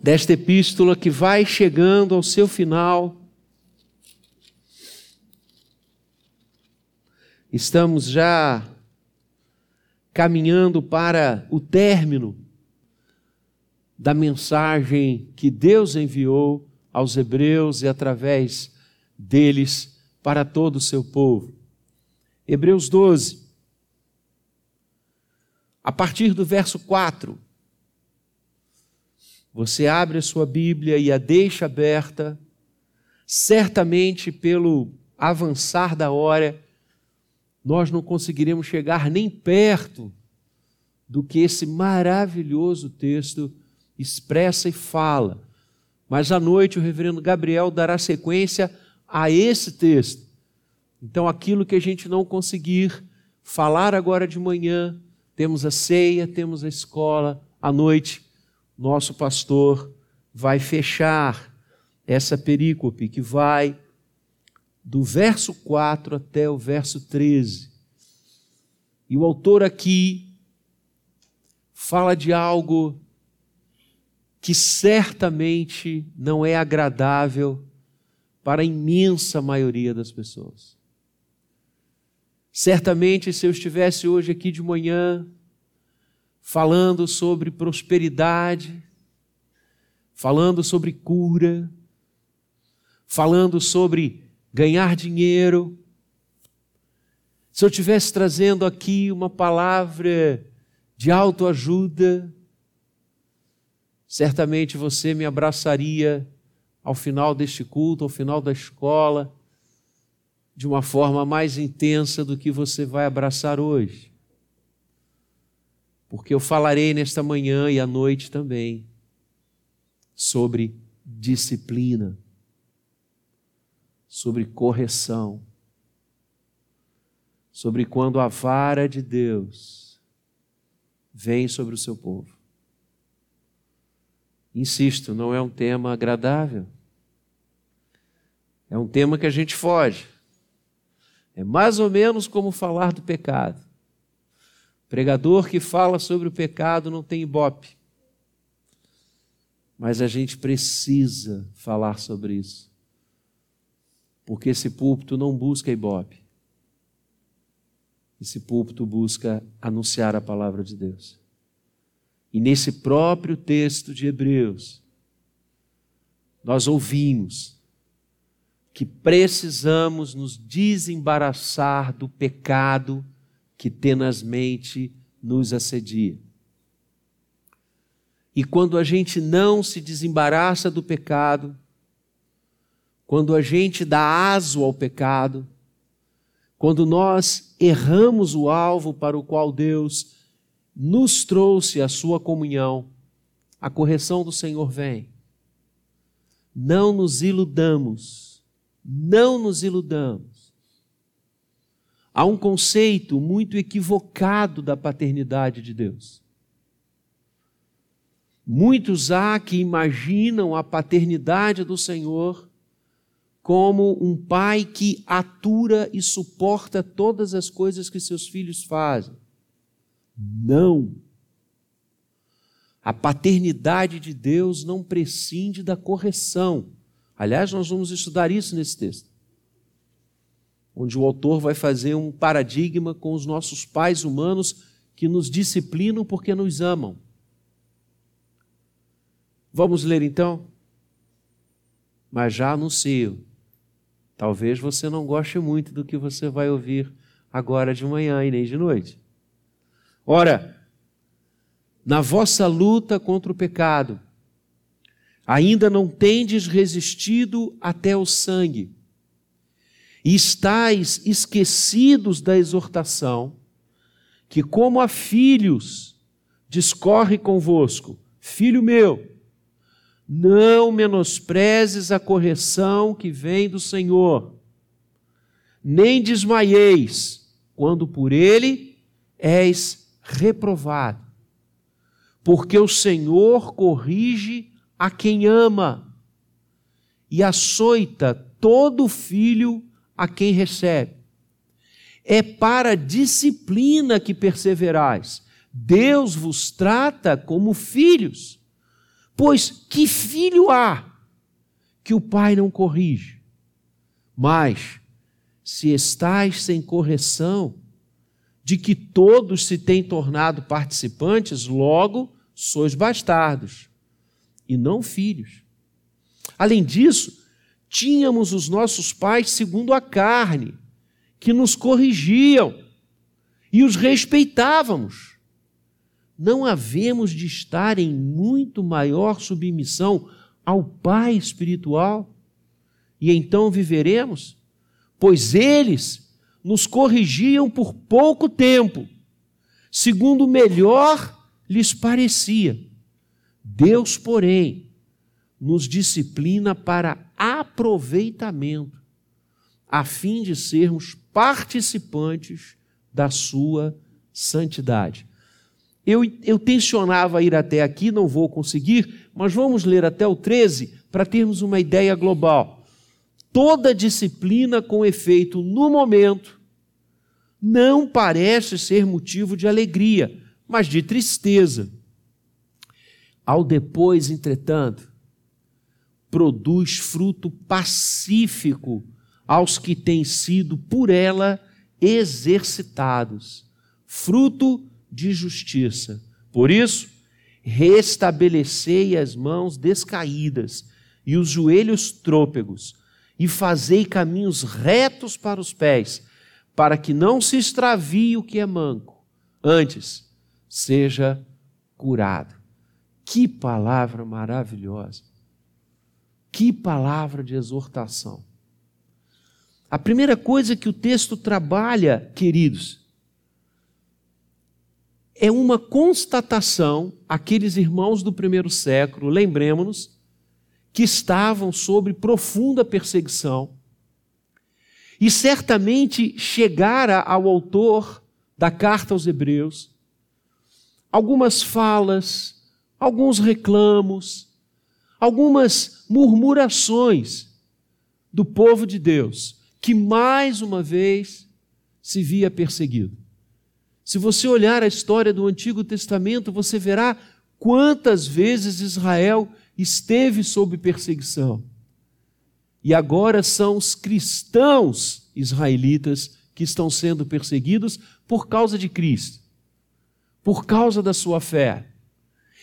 desta epístola que vai chegando ao seu final. Estamos já caminhando para o término da mensagem que Deus enviou aos hebreus e através deles para todo o seu povo. Hebreus 12, a partir do verso 4. Você abre a sua Bíblia e a deixa aberta, certamente pelo avançar da hora, nós não conseguiremos chegar nem perto do que esse maravilhoso texto expressa e fala. Mas à noite o reverendo Gabriel dará sequência a esse texto. Então, aquilo que a gente não conseguir falar agora de manhã, temos a ceia, temos a escola, à noite, nosso pastor vai fechar essa perícope que vai do verso 4 até o verso 13. E o autor aqui fala de algo que certamente não é agradável para a imensa maioria das pessoas. Certamente, se eu estivesse hoje aqui de manhã falando sobre prosperidade, falando sobre cura, falando sobre ganhar dinheiro. Se eu estivesse trazendo aqui uma palavra de autoajuda, certamente você me abraçaria ao final deste culto, ao final da escola, de uma forma mais intensa do que você vai abraçar hoje. Porque eu falarei nesta manhã e à noite também sobre disciplina sobre correção, sobre quando a vara de Deus vem sobre o seu povo. Insisto, não é um tema agradável. É um tema que a gente foge. É mais ou menos como falar do pecado. Pregador que fala sobre o pecado não tem ibope. Mas a gente precisa falar sobre isso porque esse púlpito não busca ibope. Esse púlpito busca anunciar a palavra de Deus. E nesse próprio texto de Hebreus, nós ouvimos que precisamos nos desembaraçar do pecado que tenazmente nos assedia. E quando a gente não se desembaraça do pecado, quando a gente dá aso ao pecado, quando nós erramos o alvo para o qual Deus nos trouxe a sua comunhão, a correção do Senhor vem. Não nos iludamos, não nos iludamos. Há um conceito muito equivocado da paternidade de Deus. Muitos há que imaginam a paternidade do Senhor como um pai que atura e suporta todas as coisas que seus filhos fazem. Não. A paternidade de Deus não prescinde da correção. Aliás, nós vamos estudar isso nesse texto. Onde o autor vai fazer um paradigma com os nossos pais humanos que nos disciplinam porque nos amam. Vamos ler então? Mas já anuncio Talvez você não goste muito do que você vai ouvir agora de manhã e nem de noite. Ora, na vossa luta contra o pecado, ainda não tendes resistido até o sangue, e estáis esquecidos da exortação, que, como a filhos, discorre convosco, filho meu, não menosprezes a correção que vem do Senhor, nem desmaieis quando por ele és reprovado, porque o Senhor corrige a quem ama e açoita todo filho a quem recebe. É para disciplina que perseverais. Deus vos trata como filhos. Pois que filho há que o pai não corrige? Mas, se estais sem correção, de que todos se têm tornado participantes, logo sois bastardos e não filhos. Além disso, tínhamos os nossos pais segundo a carne, que nos corrigiam e os respeitávamos. Não havemos de estar em muito maior submissão ao Pai espiritual? E então viveremos? Pois eles nos corrigiam por pouco tempo, segundo melhor lhes parecia. Deus, porém, nos disciplina para aproveitamento, a fim de sermos participantes da sua santidade. Eu, eu tensionava ir até aqui, não vou conseguir, mas vamos ler até o 13 para termos uma ideia global. Toda disciplina com efeito no momento não parece ser motivo de alegria, mas de tristeza. Ao depois, entretanto, produz fruto pacífico aos que têm sido por ela exercitados, fruto de justiça. Por isso, restabelecei as mãos descaídas e os joelhos trôpegos, e fazei caminhos retos para os pés, para que não se extravie o que é manco, antes seja curado. Que palavra maravilhosa! Que palavra de exortação! A primeira coisa que o texto trabalha, queridos, é uma constatação, aqueles irmãos do primeiro século, lembremos-nos, que estavam sob profunda perseguição. E certamente chegara ao autor da carta aos Hebreus algumas falas, alguns reclamos, algumas murmurações do povo de Deus que mais uma vez se via perseguido. Se você olhar a história do Antigo Testamento, você verá quantas vezes Israel esteve sob perseguição. E agora são os cristãos israelitas que estão sendo perseguidos por causa de Cristo, por causa da sua fé.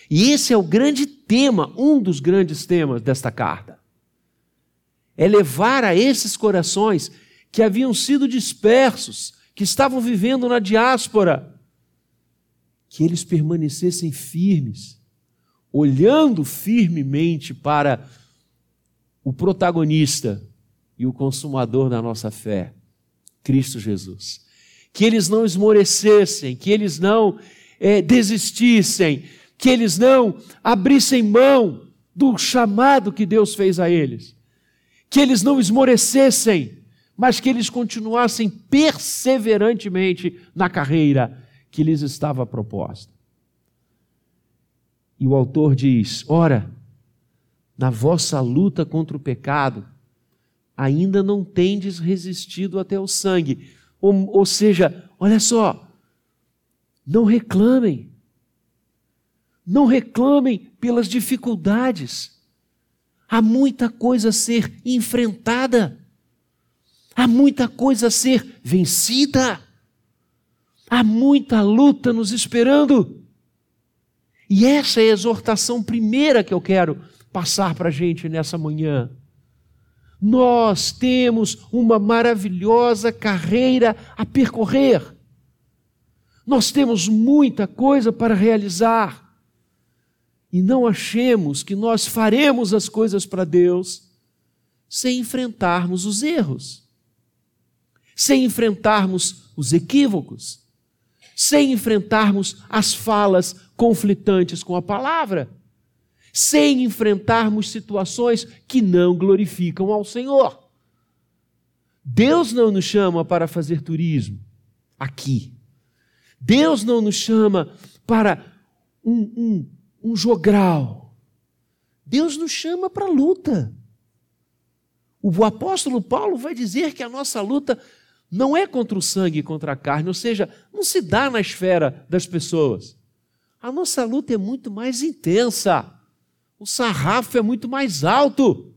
E esse é o grande tema, um dos grandes temas desta carta é levar a esses corações que haviam sido dispersos, que estavam vivendo na diáspora, que eles permanecessem firmes, olhando firmemente para o protagonista e o consumador da nossa fé, Cristo Jesus. Que eles não esmorecessem, que eles não é, desistissem, que eles não abrissem mão do chamado que Deus fez a eles que eles não esmorecessem, mas que eles continuassem perseverantemente na carreira que lhes estava proposta. E o autor diz: Ora, na vossa luta contra o pecado, ainda não tendes resistido até o sangue. Ou, ou seja, olha só, não reclamem, não reclamem pelas dificuldades Há muita coisa a ser enfrentada. Há muita coisa a ser vencida. Há muita luta nos esperando. E essa é a exortação primeira que eu quero passar para a gente nessa manhã. Nós temos uma maravilhosa carreira a percorrer. Nós temos muita coisa para realizar e não achemos que nós faremos as coisas para Deus sem enfrentarmos os erros, sem enfrentarmos os equívocos, sem enfrentarmos as falas conflitantes com a palavra, sem enfrentarmos situações que não glorificam ao Senhor. Deus não nos chama para fazer turismo aqui. Deus não nos chama para um, um um jogral. Deus nos chama para a luta. O apóstolo Paulo vai dizer que a nossa luta não é contra o sangue e contra a carne, ou seja, não se dá na esfera das pessoas. A nossa luta é muito mais intensa. o sarrafo é muito mais alto.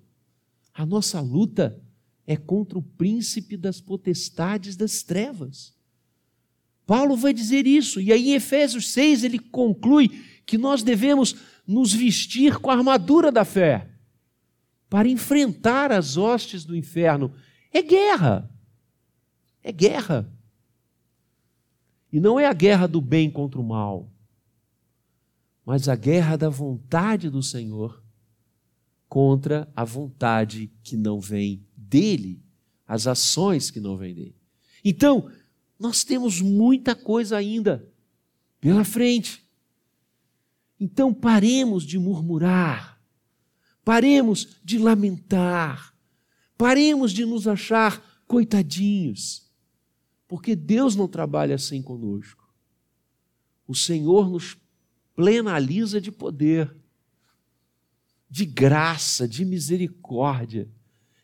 A nossa luta é contra o príncipe das potestades das trevas. Paulo vai dizer isso, e aí em Efésios 6 ele conclui que nós devemos nos vestir com a armadura da fé para enfrentar as hostes do inferno. É guerra. É guerra. E não é a guerra do bem contra o mal, mas a guerra da vontade do Senhor contra a vontade que não vem dele, as ações que não vêm dele. Então, nós temos muita coisa ainda pela frente. Então, paremos de murmurar, paremos de lamentar, paremos de nos achar coitadinhos, porque Deus não trabalha assim conosco. O Senhor nos plenaliza de poder, de graça, de misericórdia,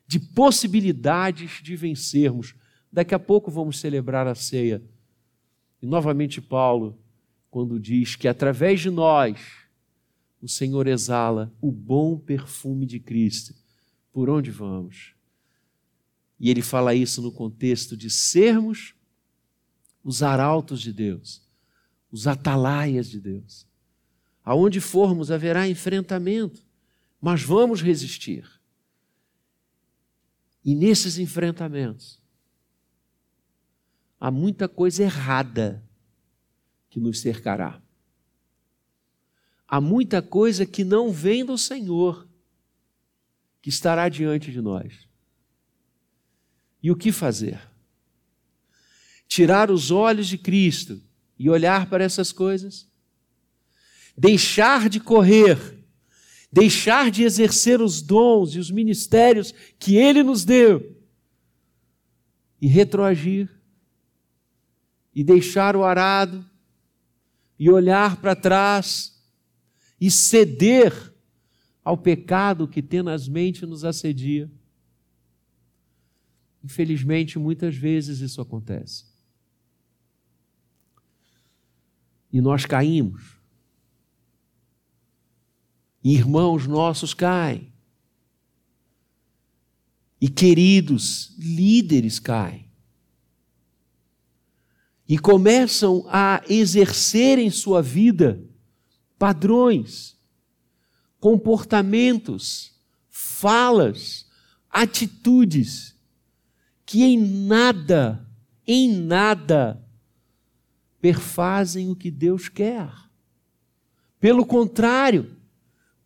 de possibilidades de vencermos. Daqui a pouco vamos celebrar a ceia. E novamente, Paulo, quando diz que através de nós o Senhor exala o bom perfume de Cristo, por onde vamos? E ele fala isso no contexto de sermos os arautos de Deus, os atalaias de Deus. Aonde formos haverá enfrentamento, mas vamos resistir. E nesses enfrentamentos, há muita coisa errada que nos cercará. Há muita coisa que não vem do Senhor, que estará diante de nós. E o que fazer? Tirar os olhos de Cristo e olhar para essas coisas? deixar de correr, deixar de exercer os dons e os ministérios que Ele nos deu e retroagir e deixar o arado e olhar para trás e ceder ao pecado que tenazmente nos assedia. Infelizmente, muitas vezes isso acontece. E nós caímos irmãos nossos caem. E queridos líderes caem. E começam a exercer em sua vida padrões, comportamentos, falas, atitudes que em nada, em nada perfazem o que Deus quer. Pelo contrário,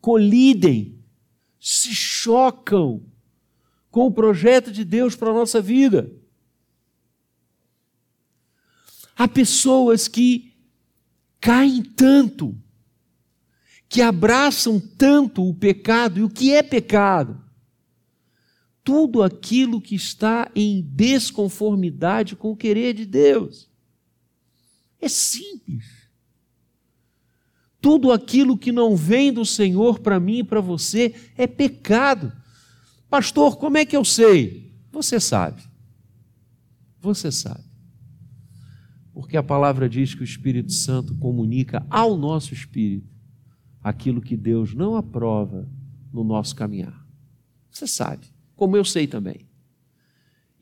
colidem, se chocam com o projeto de Deus para a nossa vida. Há pessoas que caem tanto, que abraçam tanto o pecado, e o que é pecado? Tudo aquilo que está em desconformidade com o querer de Deus. É simples. Tudo aquilo que não vem do Senhor para mim e para você é pecado. Pastor, como é que eu sei? Você sabe. Você sabe. Porque a palavra diz que o Espírito Santo comunica ao nosso espírito aquilo que Deus não aprova no nosso caminhar. Você sabe, como eu sei também.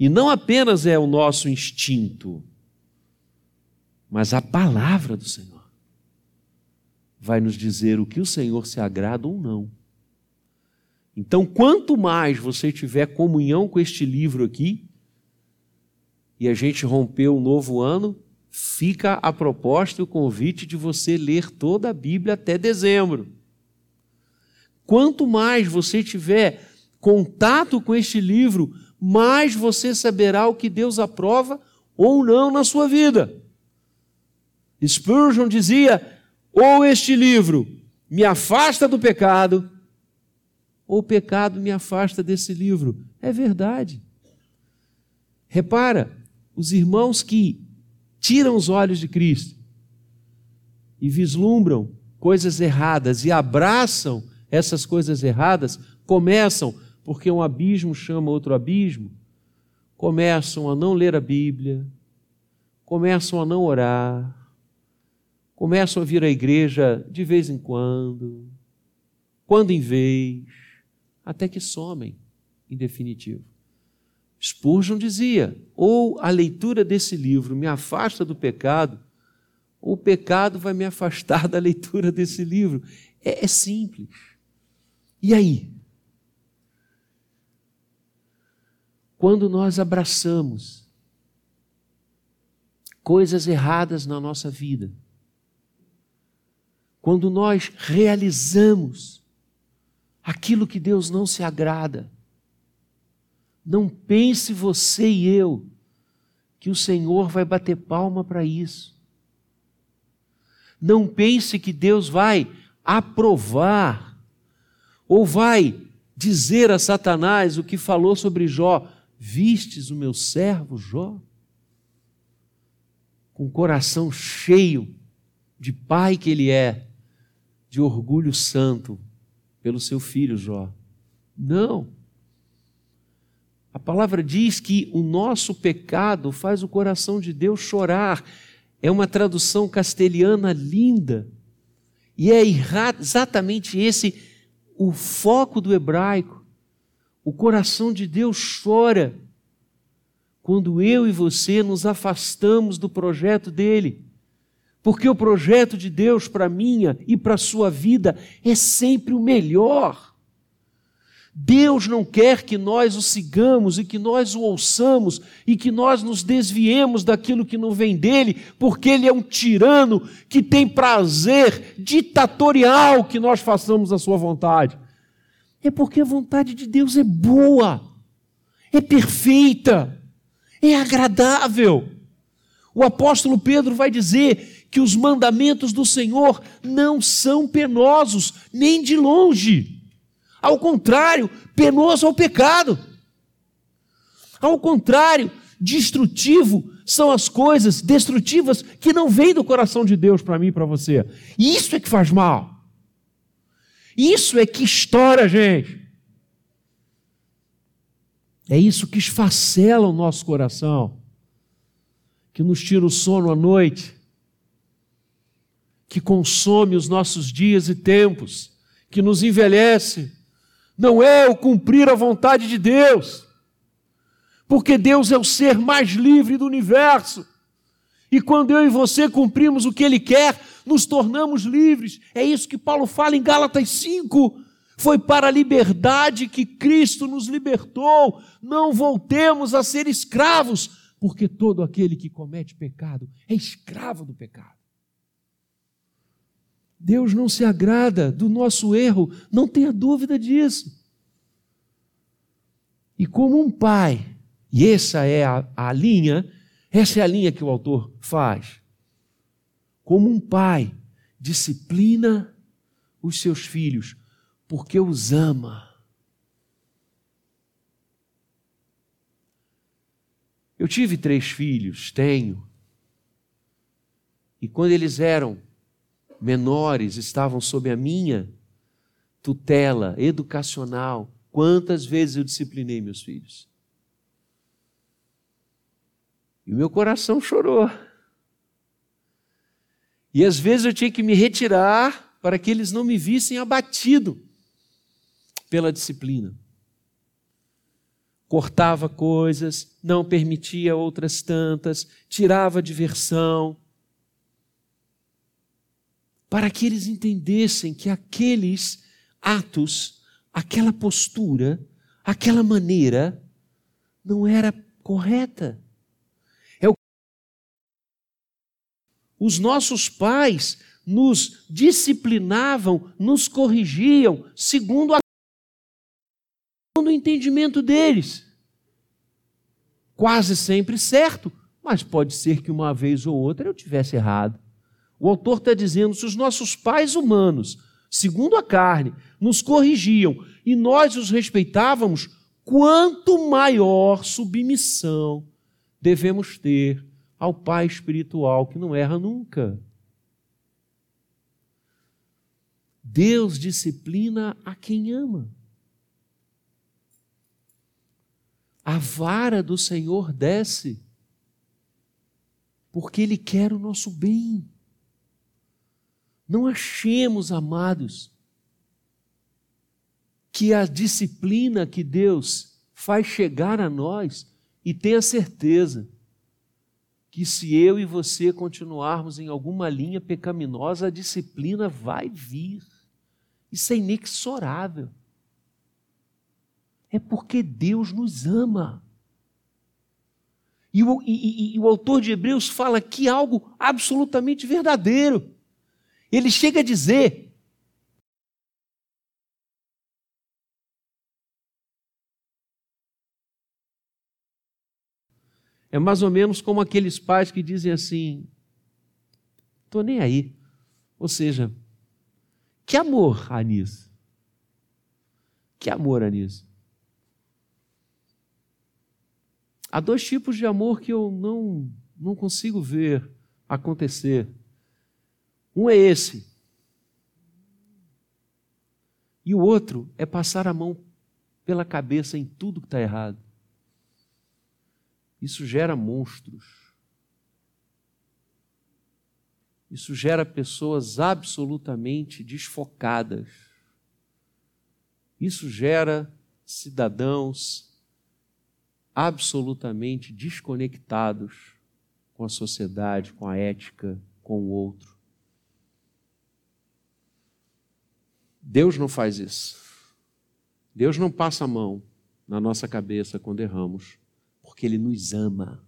E não apenas é o nosso instinto, mas a palavra do Senhor vai nos dizer o que o Senhor se agrada ou não. Então, quanto mais você tiver comunhão com este livro aqui, e a gente rompeu um novo ano, fica a proposta e o convite de você ler toda a Bíblia até dezembro. Quanto mais você tiver contato com este livro, mais você saberá o que Deus aprova ou não na sua vida. Spurgeon dizia: ou este livro me afasta do pecado, ou o pecado me afasta desse livro. É verdade. Repara, os irmãos que tiram os olhos de Cristo e vislumbram coisas erradas e abraçam essas coisas erradas, começam, porque um abismo chama outro abismo, começam a não ler a Bíblia, começam a não orar, começam a vir à igreja de vez em quando, quando em vez, até que somem, em definitivo. Spurgeon dizia: ou a leitura desse livro me afasta do pecado, ou o pecado vai me afastar da leitura desse livro. É, é simples. E aí? Quando nós abraçamos coisas erradas na nossa vida, quando nós realizamos aquilo que Deus não se agrada, não pense você e eu que o Senhor vai bater palma para isso. Não pense que Deus vai aprovar ou vai dizer a Satanás o que falou sobre Jó: Vistes o meu servo Jó? Com o coração cheio de pai que ele é, de orgulho santo pelo seu filho Jó. Não. A palavra diz que o nosso pecado faz o coração de Deus chorar. É uma tradução castelhana linda. E é exatamente esse o foco do hebraico. O coração de Deus chora quando eu e você nos afastamos do projeto dele. Porque o projeto de Deus para minha e para a sua vida é sempre o melhor. Deus não quer que nós o sigamos e que nós o ouçamos e que nós nos desviemos daquilo que não vem dele, porque ele é um tirano que tem prazer ditatorial que nós façamos a sua vontade. É porque a vontade de Deus é boa, é perfeita, é agradável. O apóstolo Pedro vai dizer que os mandamentos do Senhor não são penosos, nem de longe. Ao contrário, penoso ao pecado. Ao contrário, destrutivo são as coisas destrutivas que não vêm do coração de Deus para mim e para você. Isso é que faz mal. Isso é que estoura, gente. É isso que esfacela o nosso coração, que nos tira o sono à noite, que consome os nossos dias e tempos, que nos envelhece não é o cumprir a vontade de Deus, porque Deus é o ser mais livre do universo. E quando eu e você cumprimos o que Ele quer, nos tornamos livres. É isso que Paulo fala em Gálatas 5. Foi para a liberdade que Cristo nos libertou. Não voltemos a ser escravos, porque todo aquele que comete pecado é escravo do pecado. Deus não se agrada do nosso erro, não tenha dúvida disso. E como um pai, e essa é a, a linha, essa é a linha que o autor faz. Como um pai disciplina os seus filhos, porque os ama. Eu tive três filhos, tenho. E quando eles eram menores estavam sob a minha tutela educacional. Quantas vezes eu disciplinei meus filhos? E o meu coração chorou. E às vezes eu tinha que me retirar para que eles não me vissem abatido pela disciplina. Cortava coisas, não permitia outras tantas, tirava diversão para que eles entendessem que aqueles atos, aquela postura, aquela maneira não era correta. É o... Os nossos pais nos disciplinavam, nos corrigiam segundo a no entendimento deles. Quase sempre certo, mas pode ser que uma vez ou outra eu tivesse errado. O autor está dizendo: se os nossos pais humanos, segundo a carne, nos corrigiam e nós os respeitávamos, quanto maior submissão devemos ter ao Pai espiritual que não erra nunca. Deus disciplina a quem ama. A vara do Senhor desce, porque Ele quer o nosso bem. Não achemos, amados, que a disciplina que Deus faz chegar a nós e tenha certeza que se eu e você continuarmos em alguma linha pecaminosa, a disciplina vai vir. Isso é inexorável. É porque Deus nos ama. E o, e, e o, autor de Hebreus fala aqui algo absolutamente verdadeiro. Ele chega a dizer É mais ou menos como aqueles pais que dizem assim: estou nem aí. Ou seja, que amor nisso? Que amor nisso? Há dois tipos de amor que eu não, não consigo ver acontecer. Um é esse. E o outro é passar a mão pela cabeça em tudo que está errado. Isso gera monstros. Isso gera pessoas absolutamente desfocadas. Isso gera cidadãos absolutamente desconectados com a sociedade, com a ética, com o outro. Deus não faz isso. Deus não passa a mão na nossa cabeça quando erramos porque Ele nos ama.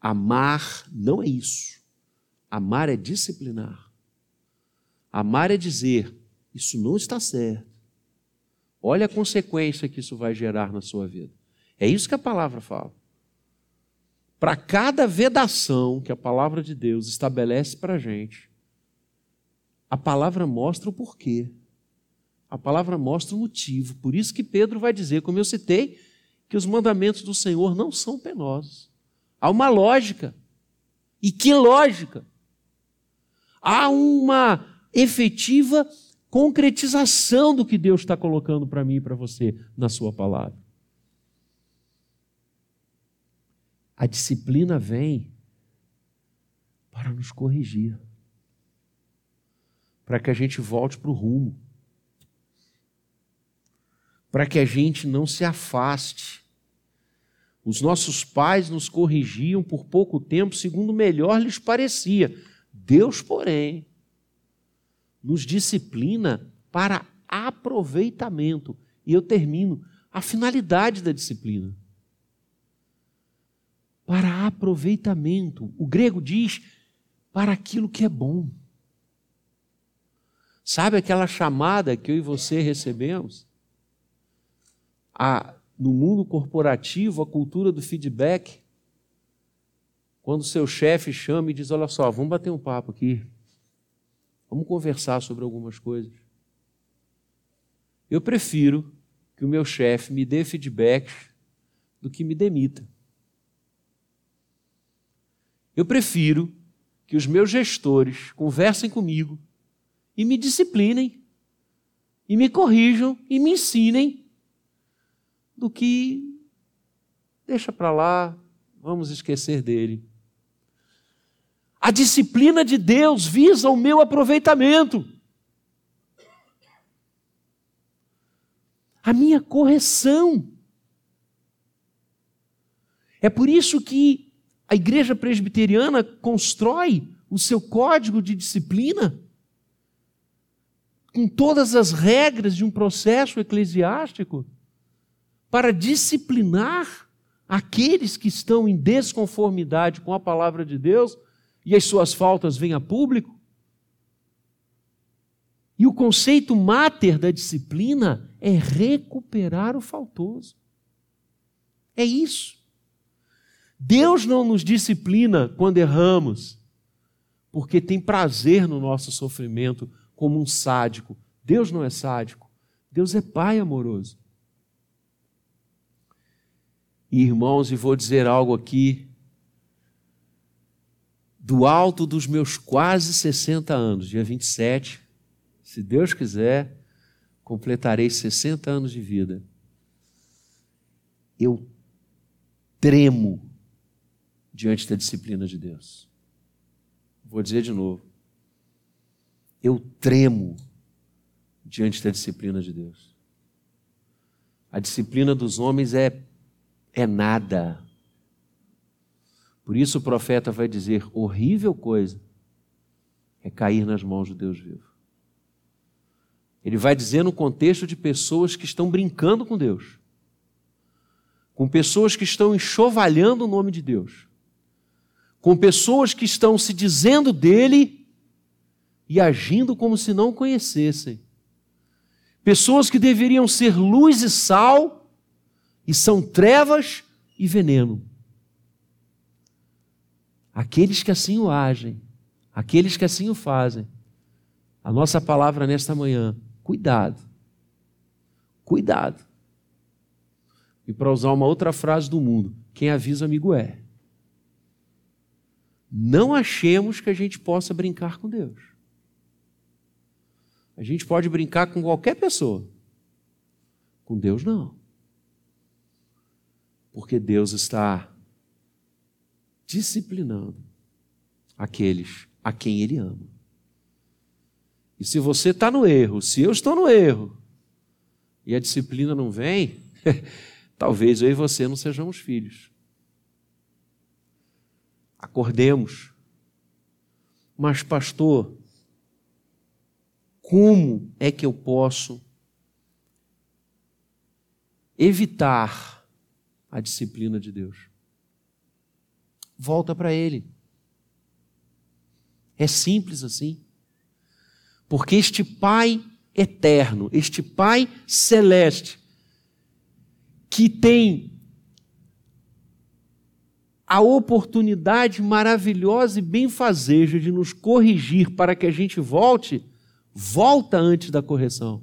Amar não é isso. Amar é disciplinar. Amar é dizer: isso não está certo. Olha a consequência que isso vai gerar na sua vida. É isso que a palavra fala. Para cada vedação que a palavra de Deus estabelece para a gente, a palavra mostra o porquê. A palavra mostra o motivo. Por isso que Pedro vai dizer, como eu citei, que os mandamentos do Senhor não são penosos. Há uma lógica. E que lógica? Há uma efetiva concretização do que Deus está colocando para mim e para você na Sua palavra. A disciplina vem para nos corrigir, para que a gente volte para o rumo para que a gente não se afaste. Os nossos pais nos corrigiam por pouco tempo, segundo melhor lhes parecia. Deus, porém, nos disciplina para aproveitamento. E eu termino a finalidade da disciplina. Para aproveitamento. O grego diz para aquilo que é bom. Sabe aquela chamada que eu e você recebemos? a, no mundo corporativo, a cultura do feedback. Quando seu chefe chama e diz: Olha só, vamos bater um papo aqui. Vamos conversar sobre algumas coisas. Eu prefiro que o meu chefe me dê feedback do que me demita. Eu prefiro que os meus gestores conversem comigo e me disciplinem, e me corrijam e me ensinem do que deixa para lá, vamos esquecer dele. A disciplina de Deus visa o meu aproveitamento. A minha correção. É por isso que a igreja presbiteriana constrói o seu código de disciplina com todas as regras de um processo eclesiástico para disciplinar aqueles que estão em desconformidade com a palavra de Deus e as suas faltas vêm a público. E o conceito máter da disciplina é recuperar o faltoso. É isso. Deus não nos disciplina quando erramos, porque tem prazer no nosso sofrimento como um sádico. Deus não é sádico. Deus é Pai amoroso. Irmãos, e vou dizer algo aqui. Do alto dos meus quase 60 anos, dia 27, se Deus quiser, completarei 60 anos de vida. Eu tremo diante da disciplina de Deus. Vou dizer de novo. Eu tremo diante da disciplina de Deus. A disciplina dos homens é, é nada. Por isso o profeta vai dizer: horrível coisa é cair nas mãos de Deus vivo. Ele vai dizer no contexto de pessoas que estão brincando com Deus, com pessoas que estão enxovalhando o nome de Deus, com pessoas que estão se dizendo dele e agindo como se não conhecessem. Pessoas que deveriam ser luz e sal e são trevas e veneno. Aqueles que assim o agem, aqueles que assim o fazem. A nossa palavra nesta manhã, cuidado. Cuidado. E para usar uma outra frase do mundo, quem avisa amigo é. Não achemos que a gente possa brincar com Deus. A gente pode brincar com qualquer pessoa. Com Deus, não. Porque Deus está disciplinando aqueles a quem Ele ama. E se você está no erro, se eu estou no erro, e a disciplina não vem, talvez eu e você não sejamos filhos. Acordemos. Mas, pastor, como é que eu posso evitar a disciplina de Deus? Volta para Ele. É simples assim. Porque este Pai eterno, este Pai celeste, que tem a oportunidade maravilhosa e benfazeja de nos corrigir para que a gente volte, Volta antes da correção.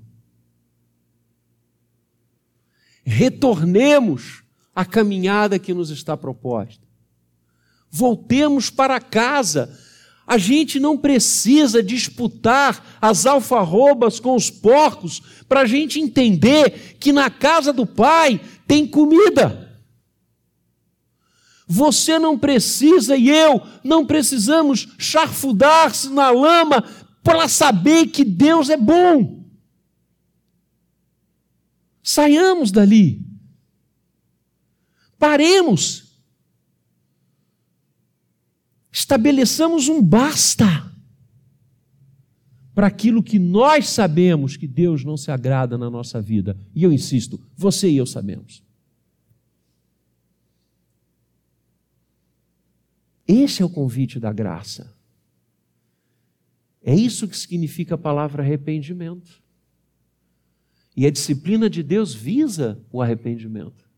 Retornemos à caminhada que nos está proposta. Voltemos para casa. A gente não precisa disputar as alfarrobas com os porcos para a gente entender que na casa do Pai tem comida. Você não precisa e eu não precisamos charfudar-se na lama para saber que Deus é bom. Saiamos dali. Paremos. Estabeleçamos um basta para aquilo que nós sabemos que Deus não se agrada na nossa vida. E eu insisto, você e eu sabemos. Esse é o convite da graça. É isso que significa a palavra arrependimento. E a disciplina de Deus visa o arrependimento.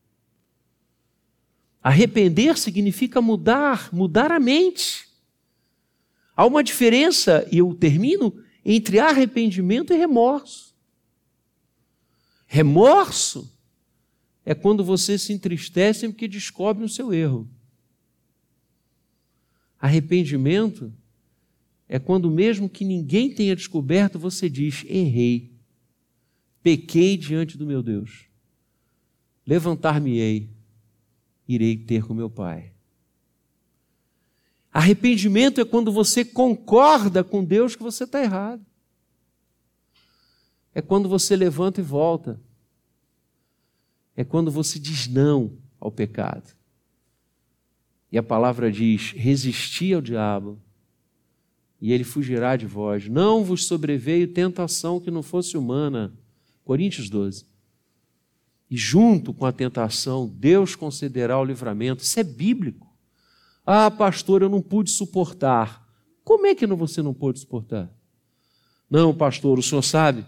Arrepender significa mudar, mudar a mente. Há uma diferença, e eu termino, entre arrependimento e remorso. Remorso é quando você se entristece porque descobre o seu erro. Arrependimento é quando, mesmo que ninguém tenha descoberto, você diz: errei, pequei diante do meu Deus, levantar-me-ei, irei ter com meu Pai. Arrependimento é quando você concorda com Deus que você está errado. É quando você levanta e volta. É quando você diz não ao pecado. E a palavra diz: resistir ao diabo e ele fugirá de vós. Não vos sobreveio tentação que não fosse humana. Coríntios 12. E junto com a tentação, Deus concederá o livramento. Isso é bíblico. Ah, pastor, eu não pude suportar. Como é que você não pôde suportar? Não, pastor, o senhor sabe.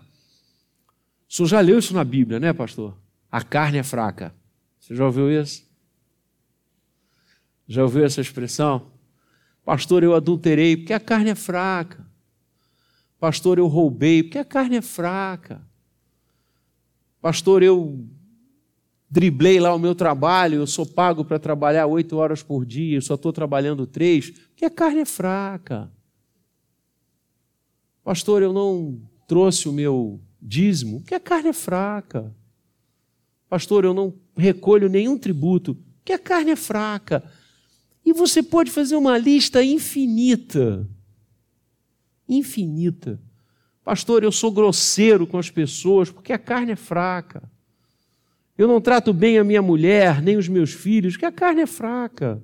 O senhor já leu isso na Bíblia, né, pastor? A carne é fraca. Você já ouviu isso? Já ouviu essa expressão? Pastor, eu adulterei porque a carne é fraca. Pastor, eu roubei porque a carne é fraca. Pastor, eu driblei lá o meu trabalho, eu sou pago para trabalhar oito horas por dia, eu só estou trabalhando três, porque a carne é fraca. Pastor, eu não trouxe o meu dízimo, porque a carne é fraca. Pastor, eu não recolho nenhum tributo, porque a carne é fraca. E você pode fazer uma lista infinita. Infinita. Pastor, eu sou grosseiro com as pessoas porque a carne é fraca. Eu não trato bem a minha mulher, nem os meus filhos, porque a carne é fraca.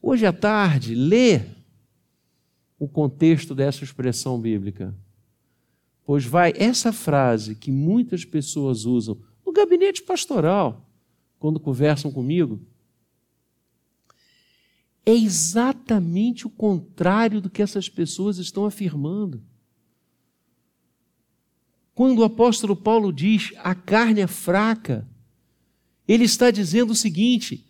Hoje à tarde, lê o contexto dessa expressão bíblica. Pois vai essa frase que muitas pessoas usam no gabinete pastoral, quando conversam comigo, é exatamente o contrário do que essas pessoas estão afirmando. Quando o apóstolo Paulo diz a carne é fraca, ele está dizendo o seguinte: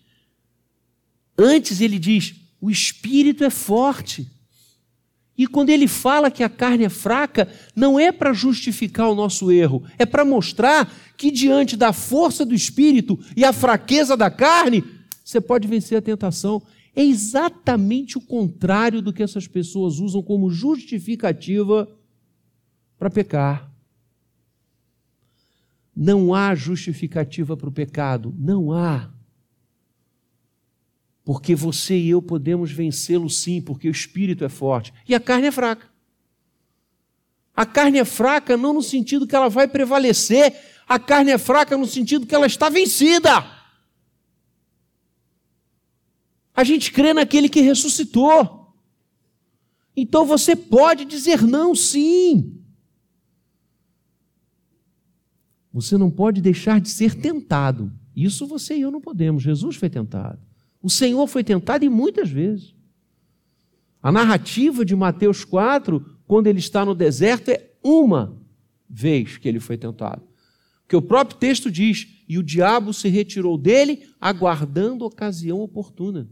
antes ele diz o espírito é forte. E quando ele fala que a carne é fraca, não é para justificar o nosso erro, é para mostrar que diante da força do espírito e a fraqueza da carne, você pode vencer a tentação. É exatamente o contrário do que essas pessoas usam como justificativa para pecar. Não há justificativa para o pecado, não há. Porque você e eu podemos vencê-lo sim, porque o espírito é forte e a carne é fraca. A carne é fraca não no sentido que ela vai prevalecer, a carne é fraca no sentido que ela está vencida. A gente crê naquele que ressuscitou. Então você pode dizer não, sim. Você não pode deixar de ser tentado. Isso você e eu não podemos. Jesus foi tentado. O Senhor foi tentado e muitas vezes. A narrativa de Mateus 4, quando ele está no deserto, é uma vez que ele foi tentado. Porque o próprio texto diz: e o diabo se retirou dele, aguardando ocasião oportuna.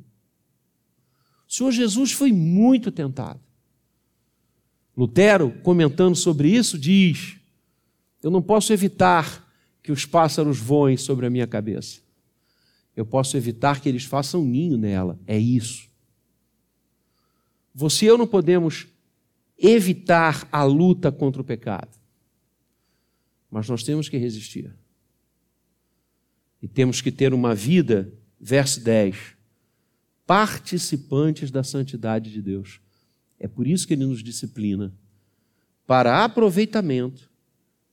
O Senhor Jesus foi muito tentado. Lutero, comentando sobre isso, diz: Eu não posso evitar que os pássaros voem sobre a minha cabeça eu posso evitar que eles façam ninho nela. É isso. Você e eu não podemos evitar a luta contra o pecado, mas nós temos que resistir. E temos que ter uma vida, verso 10, participantes da santidade de Deus. É por isso que ele nos disciplina para aproveitamento,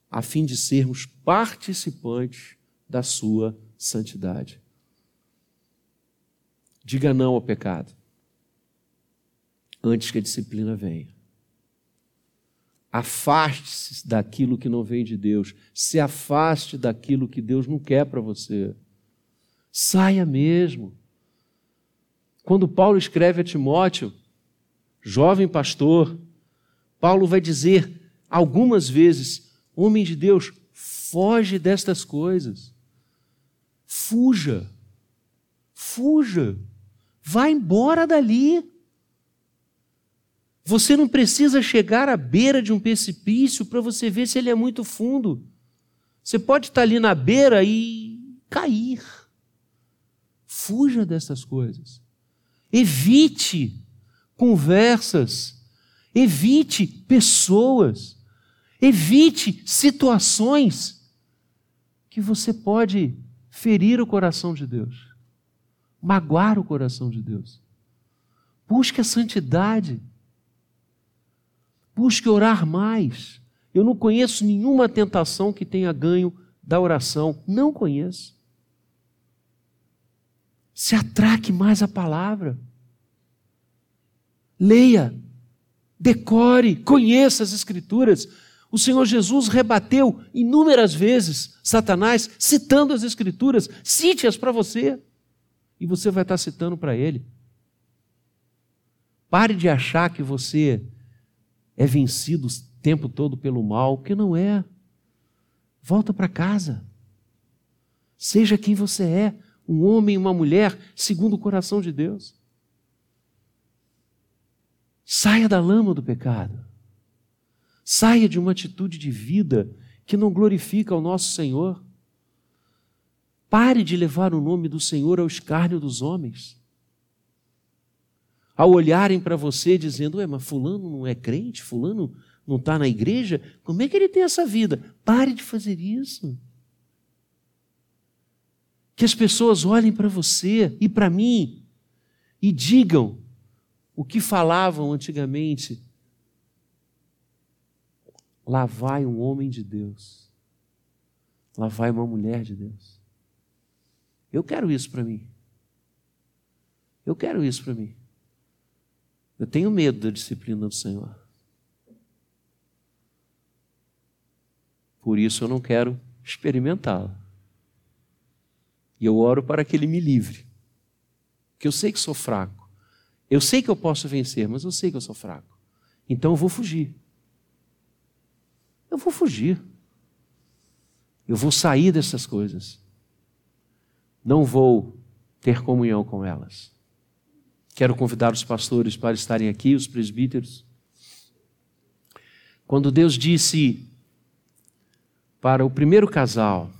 a fim de sermos participantes da sua santidade. Diga não ao pecado antes que a disciplina venha. Afaste-se daquilo que não vem de Deus. Se afaste daquilo que Deus não quer para você. Saia mesmo. Quando Paulo escreve a Timóteo, jovem pastor, Paulo vai dizer algumas vezes: homem de Deus, foge destas coisas. Fuja. Fuja. Vá embora dali. Você não precisa chegar à beira de um precipício para você ver se ele é muito fundo. Você pode estar ali na beira e cair. Fuja dessas coisas. Evite conversas. Evite pessoas. Evite situações que você pode ferir o coração de Deus magoar o coração de Deus. Busque a santidade. Busque orar mais. Eu não conheço nenhuma tentação que tenha ganho da oração. Não conheço. Se atraque mais a palavra. Leia, decore, conheça as Escrituras. O Senhor Jesus rebateu inúmeras vezes Satanás, citando as Escrituras. Cite-as para você e você vai estar citando para ele. Pare de achar que você é vencido o tempo todo pelo mal, que não é. Volta para casa. Seja quem você é, um homem e uma mulher, segundo o coração de Deus. Saia da lama do pecado. Saia de uma atitude de vida que não glorifica o nosso Senhor. Pare de levar o nome do Senhor ao escárnio dos homens. Ao olharem para você dizendo, ué, mas fulano não é crente, fulano não está na igreja, como é que ele tem essa vida? Pare de fazer isso. Que as pessoas olhem para você e para mim e digam o que falavam antigamente. Lá vai um homem de Deus. Lá vai uma mulher de Deus. Eu quero isso para mim. Eu quero isso para mim. Eu tenho medo da disciplina do Senhor. Por isso eu não quero experimentá-la. E eu oro para que Ele me livre. Porque eu sei que sou fraco. Eu sei que eu posso vencer, mas eu sei que eu sou fraco. Então eu vou fugir. Eu vou fugir. Eu vou sair dessas coisas. Não vou ter comunhão com elas. Quero convidar os pastores para estarem aqui, os presbíteros. Quando Deus disse para o primeiro casal,